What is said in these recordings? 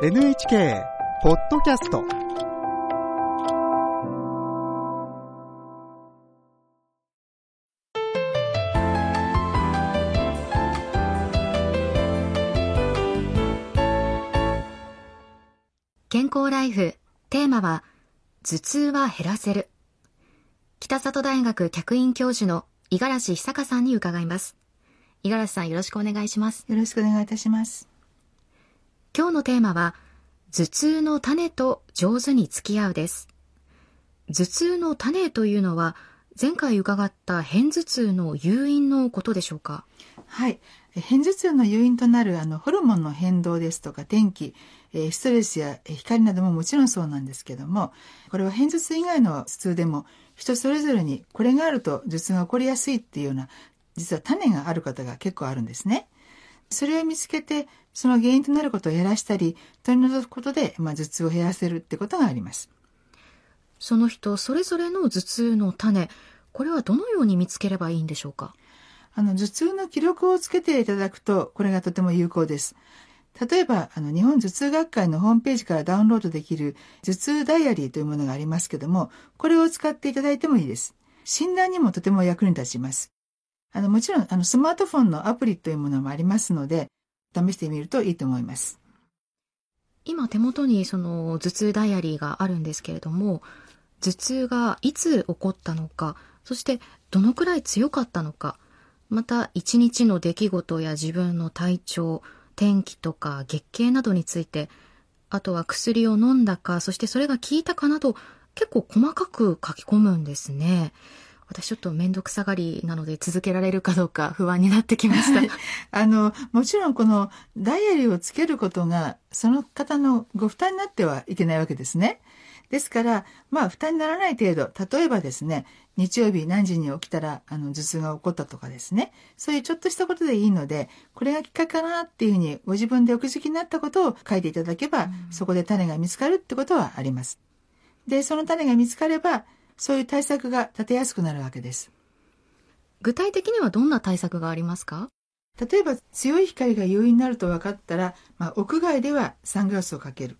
NHK ポッドキャスト健康ライフテーマは頭痛は減らせる。北里大学客員教授の五十嵐久香さんに伺います。五十嵐さんよろしくお願いします。よろしくお願いいたします。今日のテーマは頭痛の種と上手に付き合うです頭痛の種というのは前回伺った片頭痛の誘因のことでしょうか？はい。え片頭痛の誘因となるあのホルモンの変動ですとか天気、えストレスやえ光などももちろんそうなんですけども、これは片頭痛以外の頭痛でも人それぞれにこれがあると頭痛が起こりやすいっていうような実は種がある方が結構あるんですね。それを見つけてその原因となることを減らしたり取り除くことで、まあ、頭痛を減らせるってことがあります。その人それぞれの頭痛の種これはどのように見つければいいんでしょうか？あの、頭痛の記録をつけていただくと、これがとても有効です。例えば、あの、日本頭痛学会のホームページからダウンロードできる頭痛ダイアリーというものがありますけども、これを使っていただいてもいいです。診断にもとても役に立ちます。あの、もちろん、あの、スマートフォンのアプリというものもありますので、試してみるといいと思います。今手元にその頭痛ダイアリーがあるんですけれども頭痛がいつ起こったのかそしてどのくらい強かったのかまた一日の出来事や自分の体調天気とか月経などについてあとは薬を飲んだかそしてそれが効いたかなど結構細かく書き込むんですね私ちょっと面倒くさがりなので続けられるかどうか不安になってきましたあの、もちろんこのダイアリーをつけることが、その方のご負担になってはいけないわけですね。ですから、まあ、負担にならない程度、例えばですね、日曜日何時に起きたら、あの、頭痛が起こったとかですね、そういうちょっとしたことでいいので、これがきっかけかなっていうふうに、ご自分でお気づきになったことを書いていただけば、そこで種が見つかるってことはあります。で、その種が見つかれば、そういう対策が立てやすくなるわけです。具体的にはどんな対策がありますか？例えば強い光が誘因になると分かったら、まあ、屋外ではサングラスをかける。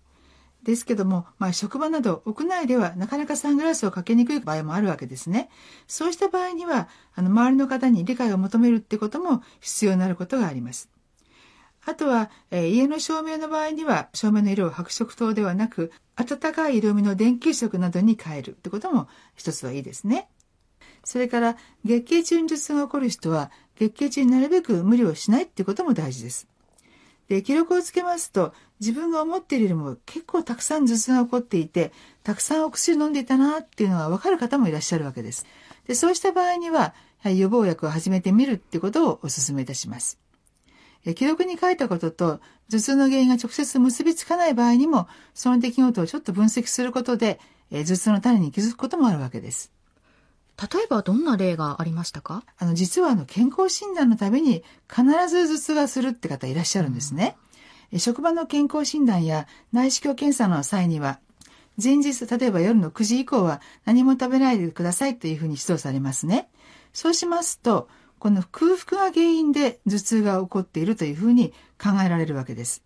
ですけども、まあ、職場など屋内ではなかなかサングラスをかけにくい場合もあるわけですね。そうした場合には、あの、周りの方に理解を求めるってことも必要になることがあります。あとは、えー家の照明の場合には、照明の色を白色灯ではなく、暖かい色味の電球色などに変えるってことも一つはいいですね。それから、月経中に頭痛が起こる人は、月経中になるべく無理をしないってことも大事です。で、記録をつけますと、自分が思っているよりも結構たくさん頭痛が起こっていて、たくさんお薬飲んでいたなっていうのがわかる方もいらっしゃるわけです。で、そうした場合には、予防薬を始めてみるってことをお勧めいたします。え記録に書いたことと頭痛の原因が直接結びつかない場合にも、その出来事をちょっと分析することで、え頭痛の種に気づくこともあるわけです。例えばどんな例がありましたか？あの、実はあの、健康診断のために必ず頭痛がするって方いらっしゃるんですね。え職場の健康診断や内視鏡検査の際には、前日、例えば夜の9時以降は何も食べないでくださいというふうに指導されますね。そうしますと、この空腹が原因で頭痛が起こっているというふうに考えられるわけです。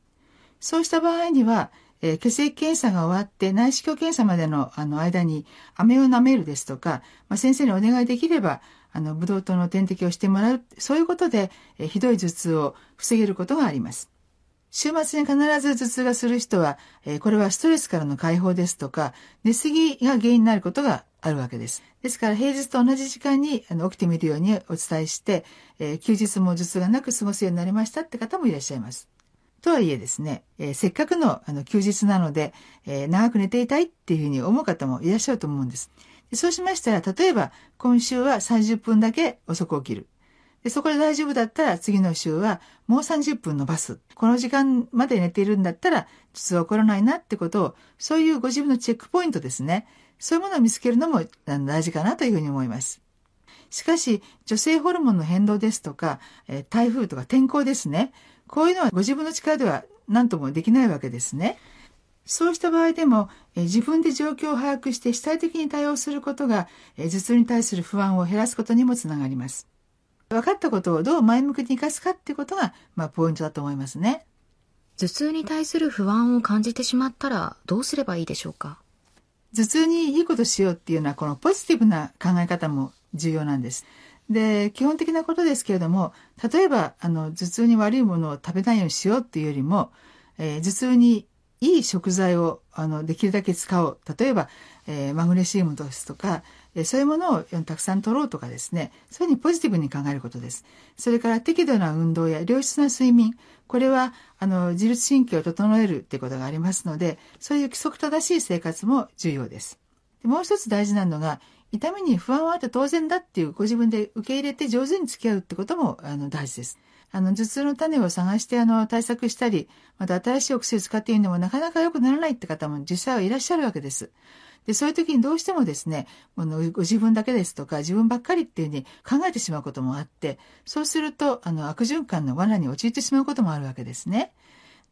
そうした場合には、えー血液検査が終わって内視鏡検査までのあの間に飴を舐めるですとか、まあ、先生にお願いできれば、あの、ブドウ糖の点滴をしてもらう、そういうことで、えーひどい頭痛を防げることがあります。週末に必ず頭痛がする人は、えーこれはストレスからの解放ですとか、寝すぎが原因になることがあるわけです。ですから平日と同じ時間に起きてみるようにお伝えして、えー休日も頭痛がなく過ごすようになりましたって方もいらっしゃいます。とはいえですね、えーせっかくのあの休日なので、えー長く寝ていたいっていうふうに思う方もいらっしゃると思うんです。でそうしましたら、例えば今週は30分だけ遅く起きる。でそこで大丈夫だったら次の週はもう30分伸ばす。この時間まで寝ているんだったら頭痛は起こらないなってことを、そういうご自分のチェックポイントですね。そういうものを見つけるのもあの大事かなというふうに思います。しかし、女性ホルモンの変動ですとか、え台風とか天候ですね。こういうのはご自分の力では何ともできないわけですね。そうした場合でも、え自分で状況を把握して主体的に対応することが、え頭痛に対する不安を減らすことにもつながります。分かったことをどう前向きに生かすかっていうことが、まあ、ポイントだと思いますね。頭痛に対する不安を感じてしまったらどうすればいいでしょうか？頭痛にいいことしようっていうのはこのポジティブな考え方も重要なんです。で基本的なことですけれども例えばあの頭痛に悪いものを食べないようにしようっていうよりも、えー、頭痛にいい食材をあのできるだけ使おう例えば、えー、マグネシウムですとか、そういうものをたくさん取ろうとかですねそういうふうにポジティブに考えることですそれから適度な運動や良質な睡眠これはあの自律神経を整えるっていうことがありますのでそういう規則正しい生活も重要ですでもう一つ大事なのが痛みに不安はあって当然だっていうご自分で受け入れて上手に付き合うってこともあの大事です。あの頭痛の種を探してあの対策したり、また新しいお薬を使っているのもなかなか良くならないって方も実際はいらっしゃるわけです。で、そういう時にどうしてもですね、ご自分だけですとか自分ばっかりっていうふうに考えてしまうこともあって、そうするとあの悪循環の罠に陥ってしまうこともあるわけですね。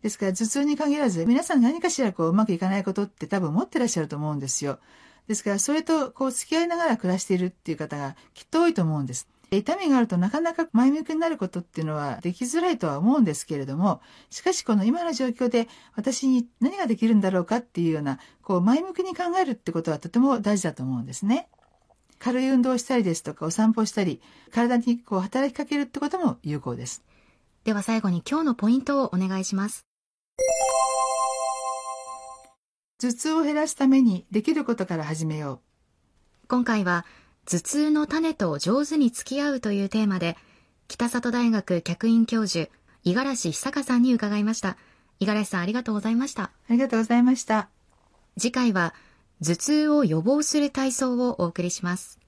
ですから頭痛に限らず皆さん何かしらこううまくいかないことって多分持ってらっしゃると思うんですよ。ですから、それとこう付き合いながら暮らしているっていう方がきっと多いと思うんです。痛みがあるとなかなか前向きになることっていうのはできづらいとは思うんですけれども、しかしこの今の状況で私に何ができるんだろうかっていうような、こう前向きに考えるってことはとても大事だと思うんですね。軽い運動をしたりですとかお散歩したり、体にこう働きかけるってことも有効です。では最後に今日のポイントをお願いします。頭痛を減らすためにできることから始めよう。今回は頭痛の種と上手に付き合うというテーマで、北里大学客員教授、五十嵐久香さんに伺いました。五十嵐さんありがとうございました。ありがとうございました。次回は頭痛を予防する体操をお送りします。